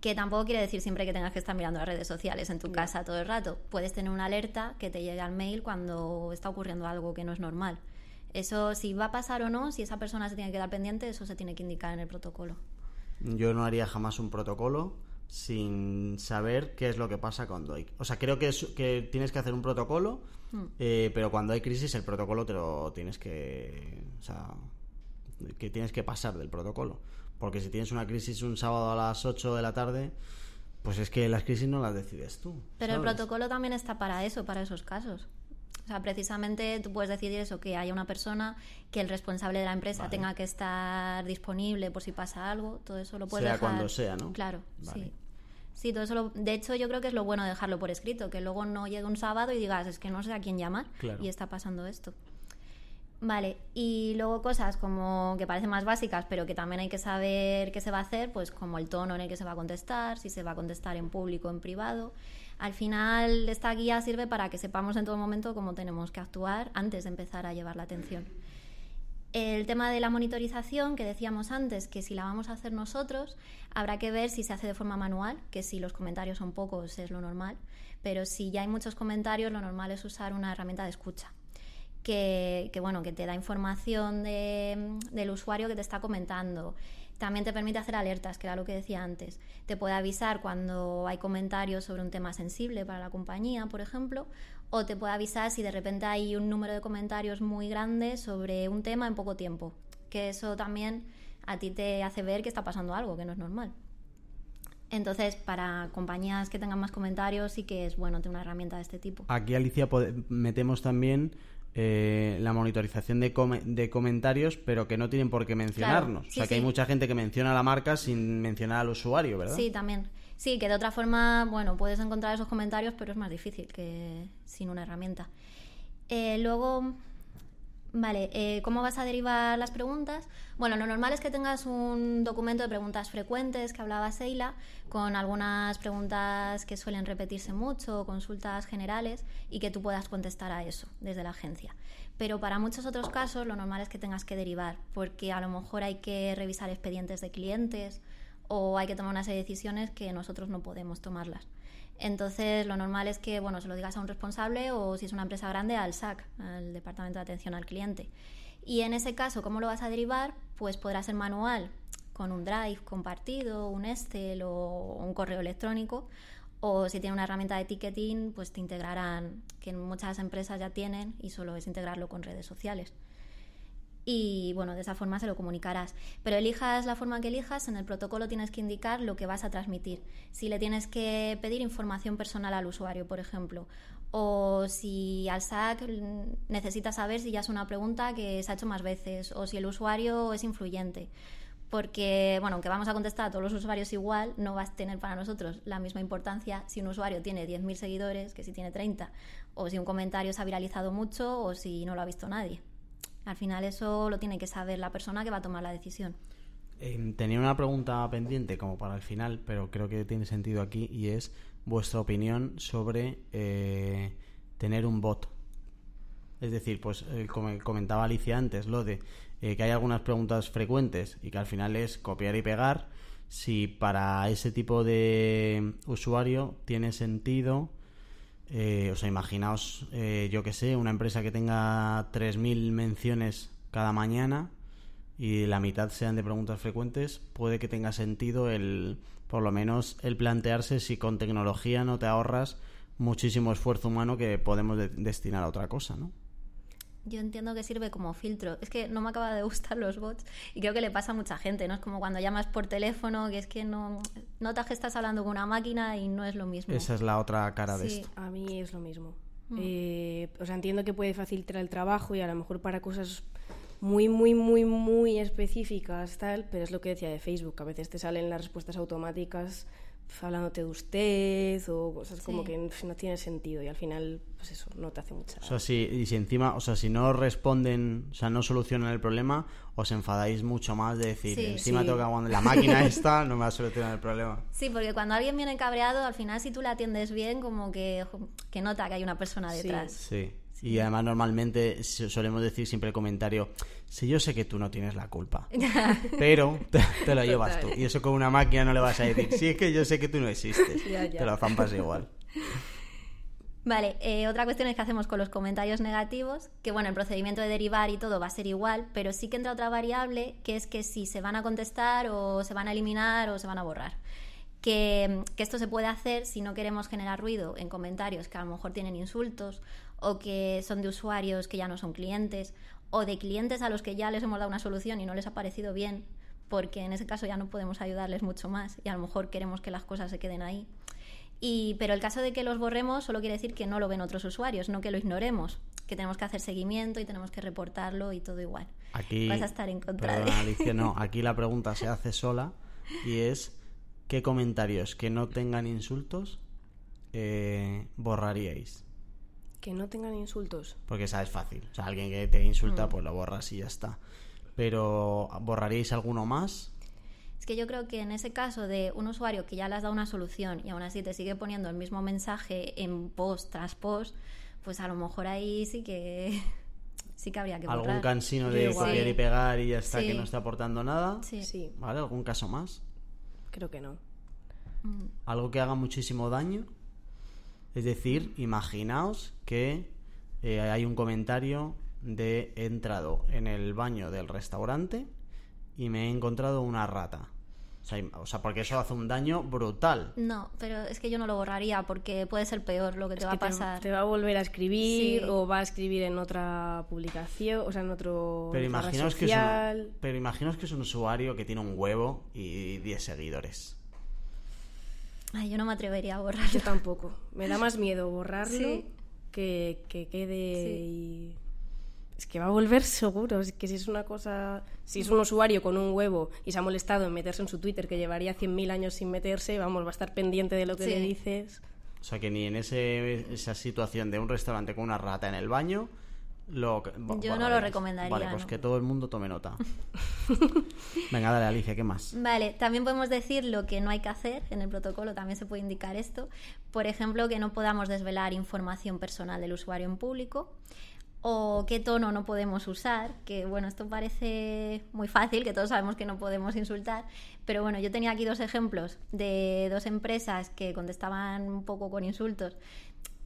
Que tampoco quiere decir siempre que tengas que estar mirando las redes sociales en tu casa todo el rato. Puedes tener una alerta que te llegue al mail cuando está ocurriendo algo que no es normal. Eso, si va a pasar o no, si esa persona se tiene que quedar pendiente, eso se tiene que indicar en el protocolo. Yo no haría jamás un protocolo sin saber qué es lo que pasa cuando hay... O sea, creo que, es, que tienes que hacer un protocolo, eh, pero cuando hay crisis el protocolo te lo tienes que... O sea, que tienes que pasar del protocolo. Porque si tienes una crisis un sábado a las 8 de la tarde, pues es que las crisis no las decides tú. Pero el protocolo también está para eso, para esos casos. O sea, precisamente tú puedes decidir eso, que haya una persona, que el responsable de la empresa tenga que estar disponible por si pasa algo, todo eso lo puedes Sea dejar. cuando sea, ¿no? Claro, Vale. sí. Sí, todo eso lo- de hecho yo creo que es lo bueno de dejarlo por escrito, que luego no llegue un sábado y digas, es que no sé a quién llamar Claro. y está pasando esto. Vale, y luego cosas como que parecen más básicas, pero que también hay que saber qué se va a hacer, pues como el tono en el que se va a contestar, si se va a contestar en público o en privado. Al final, esta guía sirve para que sepamos en todo momento cómo tenemos que actuar antes de empezar a llevar la atención. El tema de la monitorización, que decíamos antes, que si la vamos a hacer nosotros, habrá que ver si se hace de forma manual, que si los comentarios son pocos es lo normal, pero si ya hay muchos comentarios, lo normal es usar una herramienta de escucha. Que, bueno, que te da información de- del usuario que te está comentando. También te permite hacer alertas, que era lo que decía antes. Te puede avisar cuando hay comentarios sobre un tema sensible para la compañía, por ejemplo, o te puede avisar si de repente hay un número de comentarios muy grande sobre un tema en poco tiempo. Que eso también a ti te hace ver que está pasando algo, que no es normal. Entonces, para compañías que tengan más comentarios, sí que es bueno tener una herramienta de este tipo. Aquí, Alicia, metemos también eh, la monitorización de, come- de comentarios, pero que no tienen por qué mencionarnos. Claro, o sea, sí, que hay mucha gente que menciona la marca sin mencionar al usuario, ¿verdad? Sí, también. Sí, que de otra forma, bueno, puedes encontrar esos comentarios, pero es más difícil que sin una herramienta. Eh, luego, vale, eh, ¿cómo vas a derivar las preguntas? Bueno, lo normal es que tengas un documento de preguntas frecuentes que hablaba Seila, con algunas preguntas que suelen repetirse mucho, consultas generales, y que tú puedas contestar a eso desde la agencia. Pero para muchos otros casos, lo normal es que tengas que derivar, porque a lo mejor hay que revisar expedientes de clientes o hay que tomar una serie de decisiones que nosotros no podemos tomarlas. Entonces, lo normal es que bueno, se lo digas a un responsable o, si es una empresa grande, al SAC, al Departamento de Atención al Cliente. Y en ese caso, ¿cómo lo vas a derivar? Pues podrá ser manual, con un Drive compartido, un Excel o un correo electrónico. O si tiene una herramienta de ticketing, pues te integrarán, que muchas empresas ya tienen, y solo es integrarlo con redes sociales y bueno, de esa forma se lo comunicarás. Pero elijas la forma que elijas, en el protocolo tienes que indicar lo que vas a transmitir. Si le tienes que pedir información personal al usuario, por ejemplo, o si al SAC necesita saber si ya es una pregunta que se ha hecho más veces, o si el usuario es influyente. Porque, bueno, aunque vamos a contestar a todos los usuarios igual, no vas a tener para nosotros la misma importancia si un usuario tiene 10.000 seguidores que si tiene 30, o si un comentario se ha viralizado mucho o si no lo ha visto nadie. Al final eso lo tiene que saber la persona que va a tomar la decisión. Em, tenía una pregunta pendiente como para el final, pero creo que tiene sentido aquí y es vuestra opinión sobre eh, tener un bot. Es decir, pues eh, como comentaba Alicia antes, lo de eh, que hay algunas preguntas frecuentes y que al final es copiar y pegar. Si para ese tipo de usuario tiene sentido, o sea, imaginaos, yo que sé, una empresa que tenga 3.000 menciones cada mañana y la mitad sean de preguntas frecuentes, puede que tenga sentido el, por lo menos, el plantearse si con tecnología no te ahorras muchísimo esfuerzo humano que podemos destinar a otra cosa, ¿no? Yo entiendo que sirve como filtro. Es que no me acaba de gustar los bots y creo que le pasa a mucha gente, ¿no? Es como cuando llamas por teléfono, que es que no notas que estás hablando con una máquina y no es lo mismo. Esa es la otra cara de sí, esto. A mí es lo mismo. Mm. Eh, o sea, entiendo que puede facilitar el trabajo y a lo mejor para cosas muy, muy, muy, muy específicas, tal, pero es lo que decía de Facebook, a veces te salen las respuestas automáticas hablándote de usted o cosas como que no tiene sentido y al final, pues eso, no te hace mucha... O sea, si, y si encima, o sea, si no responden, o sea, no solucionan el problema, os enfadáis mucho más de decir, encima tengo que la máquina esta no me va a solucionar el problema. Sí, porque cuando alguien viene cabreado, al final si tú la atiendes bien, como que, que nota que hay una persona detrás. sí. Y además normalmente solemos decir siempre el comentario, si yo sé que tú no tienes la culpa, pero te, lo llevas tú. Y eso con una máquina no le vas a decir, si es que yo sé que tú no existes, te lo zampas igual. Vale, eh, otra cuestión es que hacemos con los comentarios negativos, que bueno, el procedimiento de derivar y todo va a ser igual, pero sí que entra otra variable, que es que si se van a contestar o se van a eliminar o se van a borrar. Que, que, esto se puede hacer si no queremos generar ruido en comentarios que a lo mejor tienen insultos o que son de usuarios que ya no son clientes o de clientes a los que ya les hemos dado una solución y no les ha parecido bien, porque en ese caso ya no podemos ayudarles mucho más y a lo mejor queremos que las cosas se queden ahí. Y, pero el caso de que los borremos solo quiere decir que no lo ven otros usuarios, no que lo ignoremos, que tenemos que hacer seguimiento y tenemos que reportarlo y todo igual. Aquí, Vas a estar en contra de... Alicia, no, aquí la pregunta se hace sola y es ¿qué comentarios que no tengan insultos eh, borraríais? Que no tengan insultos. Porque esa es fácil. O sea, alguien que te insulta, mm. pues lo borras y ya está. Pero, ¿borraríais alguno más? Es que yo creo que en ese caso de un usuario que ya le has dado una solución y aún así te sigue poniendo el mismo mensaje en post tras post, pues a lo mejor ahí sí que sí que habría que borrar. ¿Algún cansino de copiar y pegar y ya está que no está aportando nada? Sí. sí. ¿Vale? ¿Algún caso más? Creo que no. Mm. ¿Algo que haga muchísimo daño? Es decir, imaginaos que eh, hay un comentario de he entrado en el baño del restaurante y me he encontrado una rata. O sea, porque eso hace un daño brutal. No, pero es que yo no lo borraría porque puede ser peor lo que te va a pasar. Te, va a volver a escribir o va a escribir en otra publicación, o sea, en otro. Pero imaginaos, que es un, pero imaginaos que es un usuario que tiene un huevo y 10 seguidores. Ay, yo no me atrevería a borrarlo. Yo tampoco. Me da más miedo borrarlo que, que quede y... Es que va a volver seguro. Es que si es una cosa. Si es un usuario con un huevo y se ha molestado en meterse en su Twitter, que llevaría 100.000 años sin meterse, vamos, va a estar pendiente de lo que le dices. O sea que ni en ese, esa situación de un restaurante con una rata en el baño yo no lo recomendaría. Vale, pues que todo el mundo tome nota. Venga, dale, Alicia, ¿qué más? Vale, también podemos decir lo que no hay que hacer en el protocolo, también se puede indicar esto. Por ejemplo, que no podamos desvelar información personal del usuario en público o qué tono no podemos usar, que bueno, esto parece muy fácil, que todos sabemos que no podemos insultar, pero bueno, yo tenía aquí dos ejemplos de dos empresas que contestaban un poco con insultos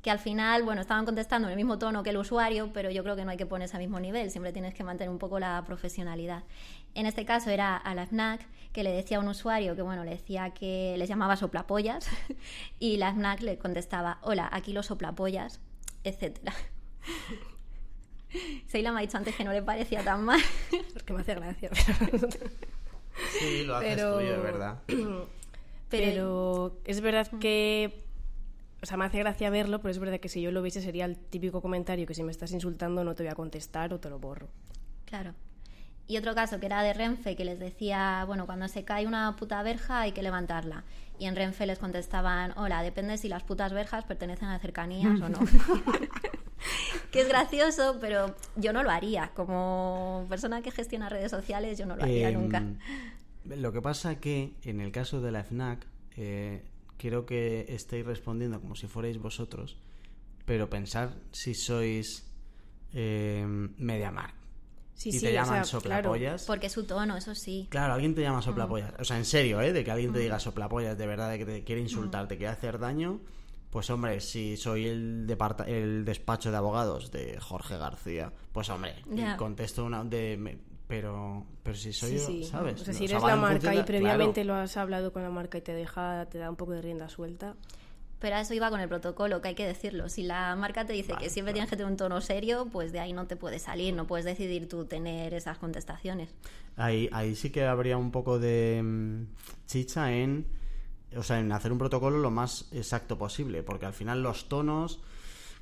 que al final, bueno, estaban contestando en el mismo tono que el usuario, pero yo creo que no hay que ponerse al mismo nivel, siempre tienes que mantener un poco la profesionalidad. En este caso era a la FNAC que le decía a un usuario que, bueno, le decía que les llamaba soplapollas y la FNAC le contestaba, hola, aquí los soplapollas, etcétera. Seila me ha dicho antes que no le parecía tan mal. Porque me hace gracia. sí, lo haces pero... tuyo, verdad. pero es verdad que o sea, me hace gracia verlo, pero es verdad que si yo lo viese sería el típico comentario que si me estás insultando no te voy a contestar o te lo borro. Claro. Y otro caso que era de Renfe, que les decía, bueno, cuando se cae una puta verja hay que levantarla. Y en Renfe les contestaban, hola, depende si las putas verjas pertenecen a cercanías o no. que es gracioso, pero yo no lo haría. Como persona que gestiona redes sociales, yo no lo haría Em, nunca. Lo que pasa que en el caso de la FNAC, eh, quiero que estéis respondiendo como si fuerais vosotros, pero pensar si sois eh, MediaMark Sí, y sí, te o llaman sea, soplapollas. Porque su tono, eso sí. Claro, alguien te llama soplapollas. O sea, en serio, ¿eh? De que alguien te Mm. diga soplapollas de verdad, de que te quiere insultar, te quiere hacer daño. Pues hombre, si soy el, despacho de abogados de Jorge García, pues hombre, Ya. contesto una de... me- pero, pero si soy Sí, yo. ¿sabes? O sea, si eres la marca y previamente claro. lo has hablado con la marca y te deja, te da un poco de rienda suelta. Pero a eso iba con el protocolo, que hay que decirlo. Si la marca te dice Vale, que siempre claro. tienes que tener un tono serio, pues de ahí no te puedes salir, no puedes decidir tú tener esas contestaciones. Ahí, ahí sí que habría un poco de mm, chicha en, o sea, en hacer un protocolo lo más exacto posible, porque al final los tonos,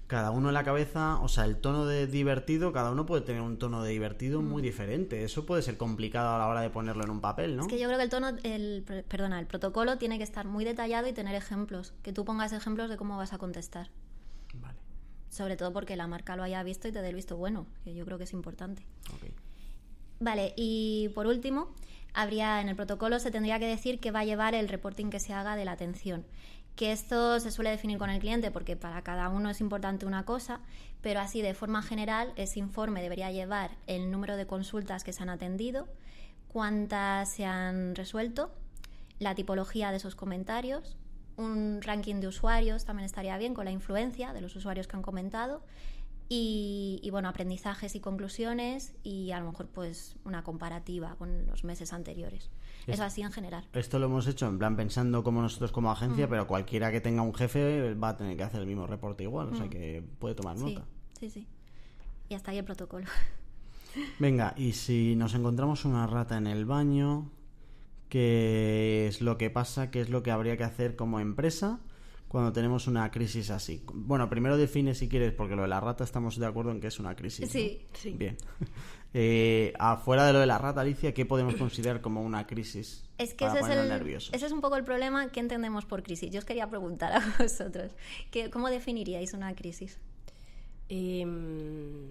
cada uno en la cabeza, o sea, el tono de divertido, cada uno puede tener un tono de divertido muy diferente. Eso puede ser complicado a la hora de ponerlo en un papel, ¿no? Es que yo creo que el tono, el, per- perdona, el protocolo tiene que estar muy detallado y tener ejemplos, que tú pongas ejemplos de cómo vas a contestar. Vale, Sobre todo porque la marca lo haya visto y te dé el visto bueno, que yo creo que es importante. Vale, y por último, habría en el protocolo se tendría que decir que va a llevar el reporting que se haga de la atención. Que esto se suele definir con el cliente porque para cada uno es importante una cosa, pero así de forma general ese informe debería llevar el número de consultas que se han atendido, cuántas se han resuelto, la tipología de esos comentarios, un ranking de usuarios también estaría bien con la influencia de los usuarios que han comentado y, y, bueno, aprendizajes y conclusiones y a lo mejor pues una comparativa con los meses anteriores. Es- Eso así en general. Esto lo hemos hecho en plan pensando como nosotros como Mm. agencia, pero cualquiera que tenga un jefe va a tener que hacer el mismo reporte igual, o sea que puede tomar Mm. Sí, nota. sí, sí. Y hasta ahí el protocolo. Venga, y si nos encontramos una rata en el baño, ¿qué es lo que pasa? ¿Qué es lo que habría que hacer como empresa cuando tenemos una crisis así? Bueno, primero define si quieres, porque lo de la rata estamos de acuerdo en que es una crisis. ¿no? Sí, sí. Bien. Eh, afuera de lo de la rata, Alicia, ¿qué podemos considerar como una crisis? Es que para ese es, el, nerviosos? ese es un poco el problema que entendemos por crisis. Yo os quería preguntar a vosotros, que, ¿cómo definiríais una crisis? Em,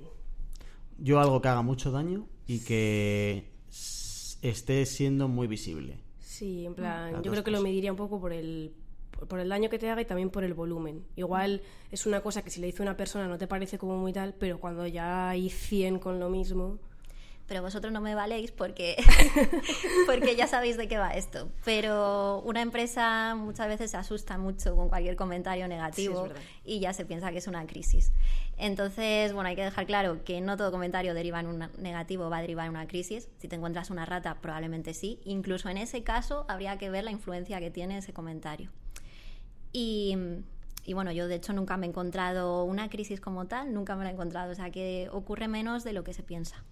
Yo algo que haga mucho daño y que esté siendo muy visible. sí, en plan, Las yo creo que lo mediría un poco por el por el daño que te haga y también por el volumen. Igual es una cosa que si le dice una persona no te parece como muy tal, pero cuando ya hay 100 con lo mismo, Pero vosotros no me valéis porque, porque ya sabéis de qué va esto. Pero una empresa muchas veces se asusta mucho con cualquier comentario negativo y ya se piensa que es una crisis. Entonces, bueno, hay que dejar claro que no todo comentario deriva en un negativo va a derivar en una crisis. Si te encuentras una rata, probablemente sí. Incluso en ese caso, habría que ver la influencia que tiene ese comentario. Y, y bueno, yo de hecho nunca me he encontrado una crisis como tal, nunca me la he encontrado, o sea que ocurre menos de lo que se piensa.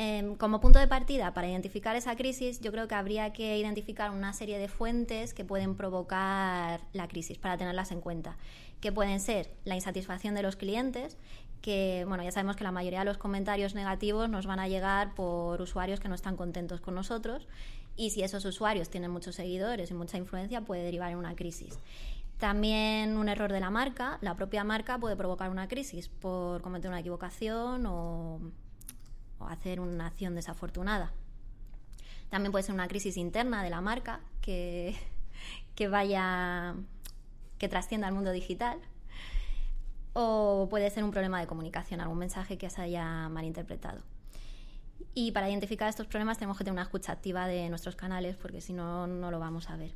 Em, como punto de partida para identificar esa crisis, yo creo que habría que identificar una serie de fuentes que pueden provocar la crisis para tenerlas en cuenta, que pueden ser la insatisfacción de los clientes, que bueno, ya sabemos que la mayoría de los comentarios negativos nos van a llegar por usuarios que no están contentos con nosotros y si esos usuarios tienen muchos seguidores y mucha influencia puede derivar en una crisis. También un error de la marca, la propia marca puede provocar una crisis por cometer una equivocación o, o hacer una acción desafortunada. También puede ser una crisis interna de la marca que, que vaya que trascienda al mundo digital o puede ser un problema de comunicación, algún mensaje que se haya malinterpretado. Y para identificar estos problemas tenemos que tener una escucha activa de nuestros canales porque si no, no lo vamos a ver.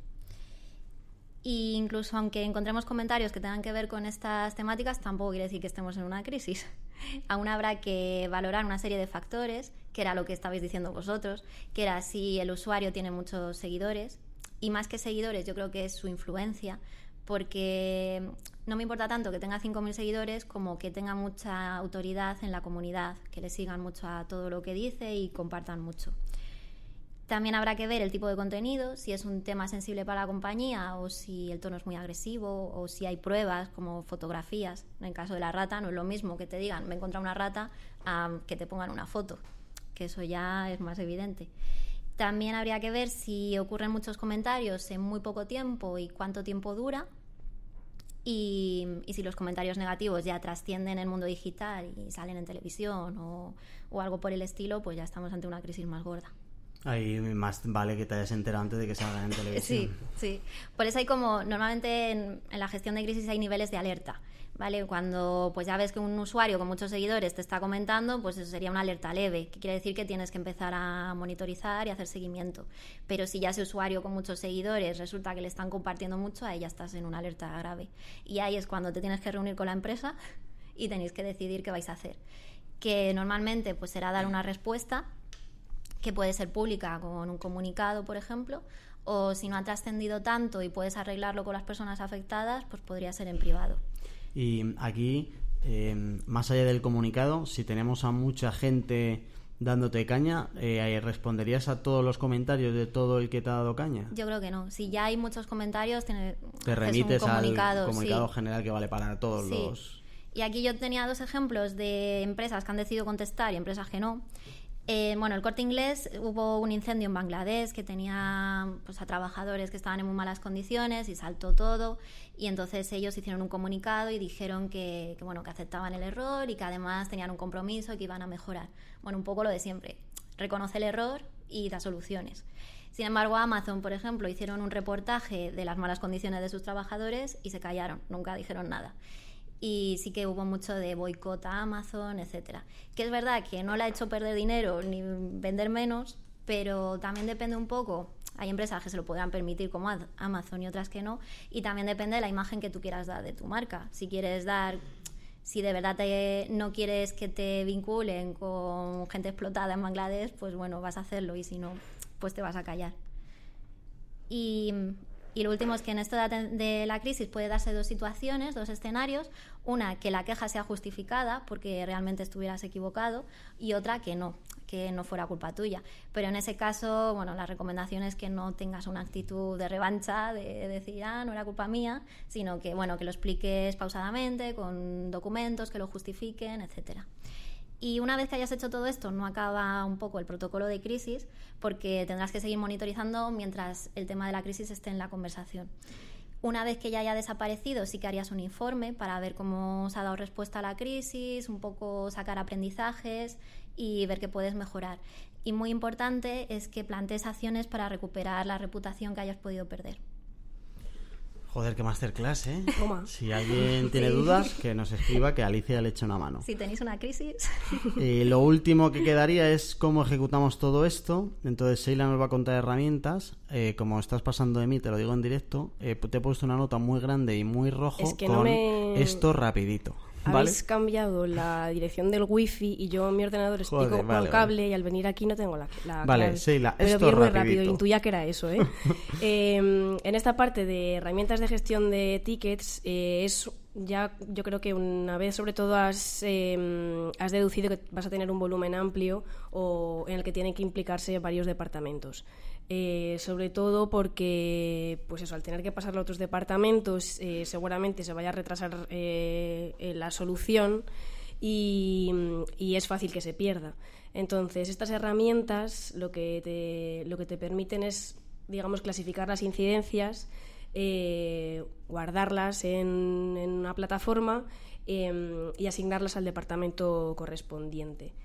Y incluso aunque encontremos comentarios que tengan que ver con estas temáticas, tampoco quiere decir que estemos en una crisis. Aún habrá que valorar una serie de factores, que era lo que estabais diciendo vosotros, que era si el usuario tiene muchos seguidores, y más que seguidores, yo creo que es su influencia, porque no me importa tanto que tenga 5.000 seguidores como que tenga mucha autoridad en la comunidad, que le sigan mucho a todo lo que dice y compartan mucho. También habrá que ver el tipo de contenido, si es un tema sensible para la compañía o si el tono es muy agresivo o si hay pruebas como fotografías. En el caso de la rata no es lo mismo que te digan me encontrado una rata que te pongan una foto, que eso ya es más evidente. También habría que ver si ocurren muchos comentarios en muy poco tiempo y cuánto tiempo dura. Y, si los comentarios negativos ya trascienden el mundo digital y salen en televisión o algo por el estilo, pues ya estamos ante una crisis más gorda. Ahí más vale que te hayas enterado antes de que salga en televisión. Sí, sí. Por eso hay como, normalmente en, en, la gestión de crisis hay niveles de alerta, ¿vale? Cuando pues ya ves que un usuario con muchos seguidores te está comentando, pues eso sería una alerta leve, que quiere decir que tienes que empezar a monitorizar y hacer seguimiento. Pero si ya ese usuario con muchos seguidores resulta que le están compartiendo mucho, ahí ya estás en una alerta grave. Y ahí es cuando te tienes que reunir con la empresa y tenéis que decidir qué vais a hacer. Que normalmente pues será dar una respuesta que puede ser pública con un comunicado, por ejemplo, o si no ha trascendido tanto y puedes arreglarlo con las personas afectadas, pues podría ser en privado. Y aquí, eh, más allá del comunicado, si tenemos a mucha gente dándote caña, eh, ¿responderías a todos los comentarios de todo el que te ha dado caña? Yo creo que no. Si ya hay muchos comentarios, tiene, te remites un comunicado, al comunicado sí. general que vale para todos sí. los... Y aquí yo tenía dos ejemplos de empresas que han decidido contestar y empresas que no. Bueno, el corte inglés hubo un incendio en Bangladesh que tenía pues, a trabajadores que estaban en muy malas condiciones y saltó todo. Y entonces ellos hicieron un comunicado y dijeron que, que, bueno, que aceptaban el error y que además tenían un compromiso y que iban a mejorar. Bueno, un poco lo de siempre. Reconoce el error y da soluciones. Sin embargo, Amazon, por ejemplo, hicieron un reportaje de las malas condiciones de sus trabajadores y se callaron, nunca dijeron nada y sí que hubo mucho de boicot a Amazon, etcétera. Que es verdad que no le ha hecho perder dinero ni vender menos, pero también depende un poco. Hay empresas que se lo podrán permitir como Amazon y otras que no, y también depende de la imagen que tú quieras dar de tu marca. Si quieres dar si de verdad te, no quieres que te vinculen con gente explotada en Bangladesh, pues bueno, vas a hacerlo y si no, pues te vas a callar. Y y lo último es que en esto de la crisis puede darse dos situaciones, dos escenarios. Una, que la queja sea justificada porque realmente estuvieras equivocado y otra, que no, que no fuera culpa tuya. Pero en ese caso, bueno, la recomendación es que no tengas una actitud de revancha, de decir, ah, no era culpa mía, sino que, bueno, que lo expliques pausadamente, con documentos que lo justifiquen, etcétera. Y una vez que hayas hecho todo esto, no acaba un poco el protocolo de crisis, porque tendrás que seguir monitorizando mientras el tema de la crisis esté en la conversación. Una vez que ya haya desaparecido, sí que harías un informe para ver cómo se ha dado respuesta a la crisis, un poco sacar aprendizajes y ver qué puedes mejorar. Y muy importante es que plantees acciones para recuperar la reputación que hayas podido perder. Joder, qué masterclass, ¿eh? Si alguien tiene sí. dudas, que nos escriba, que Alicia le eche una mano. Si tenéis una crisis. Y lo último que quedaría es cómo ejecutamos todo esto. Entonces, Sheila nos va a contar herramientas. Eh, como estás pasando de mí, te lo digo en directo, eh, te he puesto una nota muy grande y muy rojo es que con no me... esto rapidito. ¿Vale? Habéis cambiado la dirección del wifi y yo mi ordenador estoy Joder, con vale, cable vale. y al venir aquí no tengo la, la Vale, clave. Sheila, Pero esto bien muy rápido, intuía que era eso, ¿eh? Eh, en esta parte de herramientas de gestión de tickets eh, es ya yo creo que una vez sobre todo has, eh, has deducido que vas a tener un volumen amplio o en el que tienen que implicarse varios departamentos. Eh, sobre todo porque, pues eso, al tener que pasarlo a otros departamentos, eh, seguramente se vaya a retrasar eh, la solución y, es fácil que se pierda. Entonces, estas herramientas lo que te, lo que te permiten es, digamos, clasificar las incidencias, guardarlas en, una plataforma eh, y asignarlas al departamento correspondiente.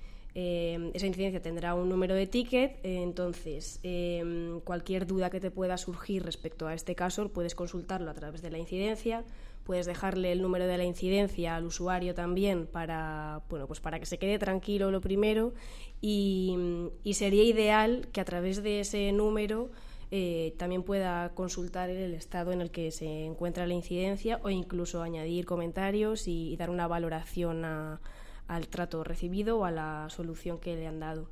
Eh, esa incidencia tendrá un número de ticket, entonces eh, cualquier duda que te pueda surgir respecto a este caso puedes consultarlo a través de la incidencia, puedes dejarle el número de la incidencia al usuario también para, bueno, pues para que se quede tranquilo lo primero y, y sería ideal que a través de ese número eh, también pueda consultar el estado en el que se encuentra la incidencia o incluso añadir comentarios y, y dar una valoración a, al trato recibido o a la solución que le han dado.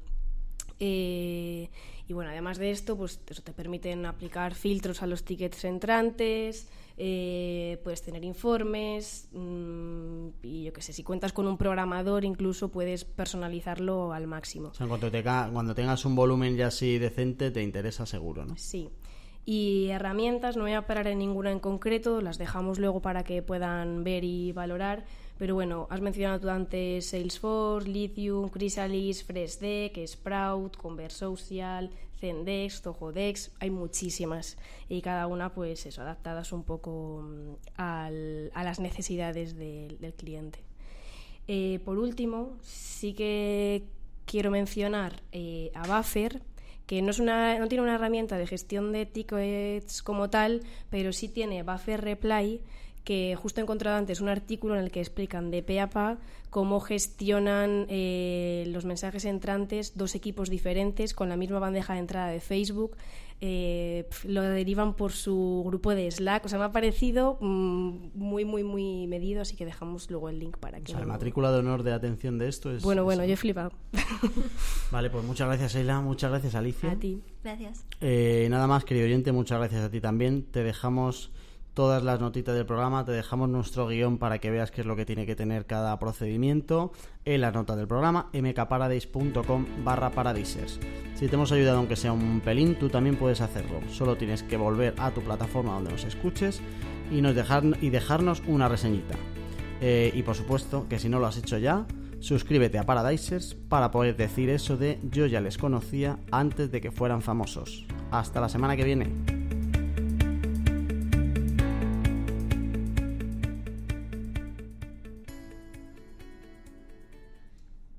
Eh, y bueno, además de esto, pues eso te permiten aplicar filtros a los tickets entrantes, eh, puedes tener informes mmm, y yo qué sé, si cuentas con un programador incluso puedes personalizarlo al máximo. O sea, en cuanto, te, cuando tengas un volumen ya así decente, te interesa seguro, ¿no? Sí. Y herramientas, no voy a parar en ninguna en concreto, las dejamos luego para que puedan ver y valorar. Pero bueno, has mencionado tú antes Salesforce, Lithium, Chrysalis, Freshdeck, Sprout, Conversocial, Zendex, Zohodex, hay muchísimas y cada una pues eso, adaptadas un poco mm, a las necesidades del cliente. Eh, por último, sí que quiero mencionar eh, a Buffer, que no, es una, no tiene una herramienta de gestión de tickets como tal, pero sí tiene Buffer Reply, que justo he encontrado antes un artículo en el que explican de pe a pa cómo gestionan eh, los mensajes entrantes dos equipos diferentes con la misma bandeja de entrada de Facebook. eh, lo derivan por su grupo de Slack. O sea, me ha parecido mm, muy, muy, muy medido, así que dejamos luego el link para O que... sea, la matrícula de honor de atención de esto es... Bueno, es- bueno, yo he flipado. Vale, pues muchas gracias, Eila. Muchas gracias, Alicia. A ti. Gracias. Eh, nada más, querido oyente, muchas gracias a ti también. Te dejamos todas las notitas del programa, te dejamos nuestro guion para que veas qué es lo que tiene que tener cada procedimiento en las notas del programa, mkparadise.com barra. Si te hemos ayudado aunque sea un pelín, tú también puedes hacerlo. Solo tienes que volver a tu plataforma donde nos escuches y, nos dejar, y dejarnos una reseñita. Eh, y por supuesto que si no lo has hecho ya, suscríbete a Paradisers para poder decir eso de yo ya les conocía antes de que fueran famosos. Hasta la semana que viene.